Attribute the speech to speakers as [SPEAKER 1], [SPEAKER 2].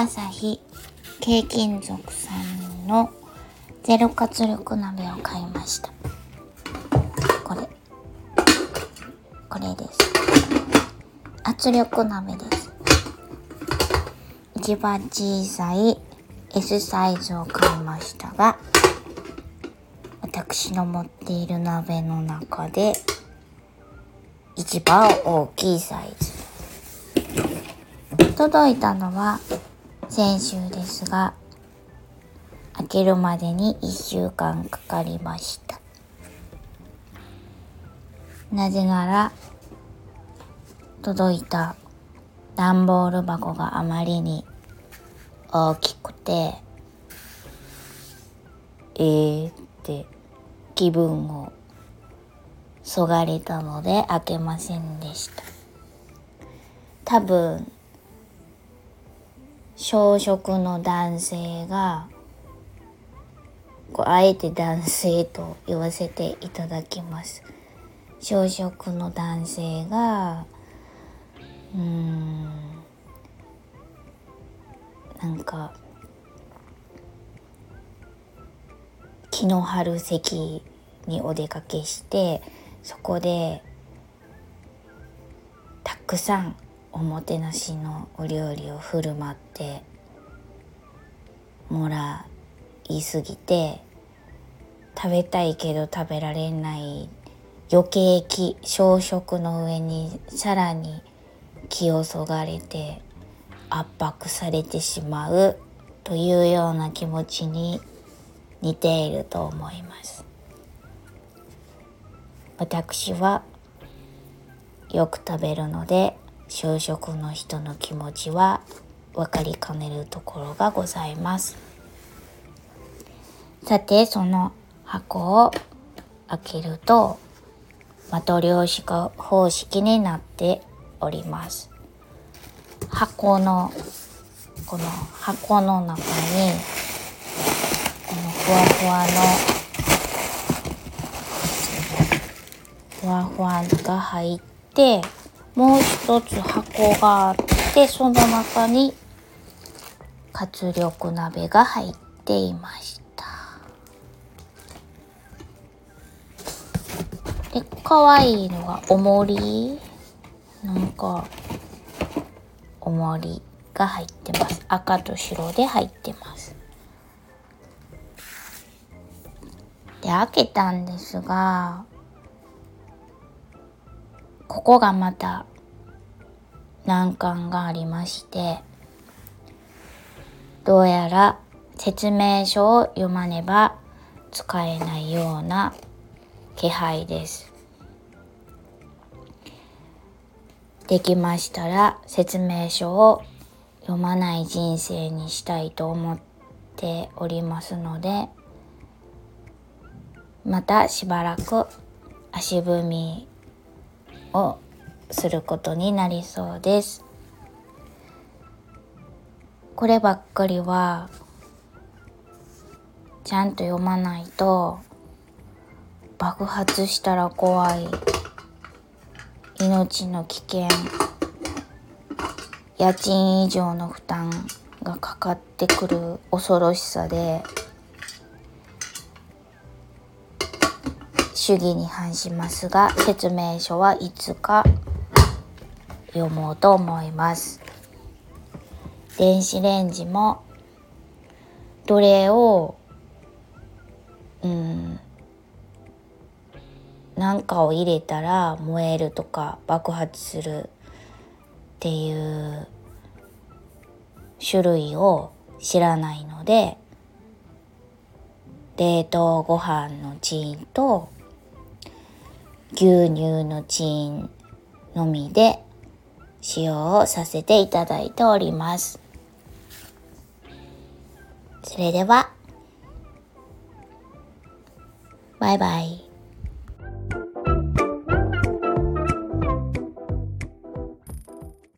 [SPEAKER 1] 朝日軽金属さんのゼロ活力鍋を買いました。これ。これです。圧力鍋です。一番小さい S サイズを買いましたが私の持っている鍋の中で一番大きいサイズ。届いたのは先週ですが開けるまでに1週間かかりました。なぜなら届いた段ボール箱があまりに大きくてえーって気分をそがれたので開けませんでした。多分小食の男性がこうあえて男性と言わせていただきます。小食の男性がうーんなんか木の春席にお出かけしてそこでたくさんおもてなしのお料理を振る舞ってもらいすぎて食べたいけど食べられない余計気小食の上にさらに気をそがれて圧迫されてしまうというような気持ちに似ていると思います。私はよく食べるので小食の人の気持ちは分かりかねるところがございます。さてその箱を開けるとマトリョーシカ方式になっております。箱のこの箱の中にこのふわふわのふわふわが入ってもう一つ箱があってその中に活力鍋が入っていました。で可愛いのがおもり？なんかおもりが入ってます。赤と白で入ってます。で開けたんですがここがまた難関がありましてどうやら説明書を読まねば使えないような気配です。できましたら説明書を読まない人生にしたいと思っておりますのでまたしばらく足踏みをすることになりそうです。こればっかりはちゃんと読まないと爆発したら怖い。命の危険。家賃以上の負担がかかってくる恐ろしさで。主義に反しますが説明書はいつか読もうと思います。電子レンジもどれをうん何かを入れたら燃えるとか爆発するっていう種類を知らないので冷凍ご飯のチーンと牛乳のチーンのみで使用をさせていただいております。それでは、バイバイ。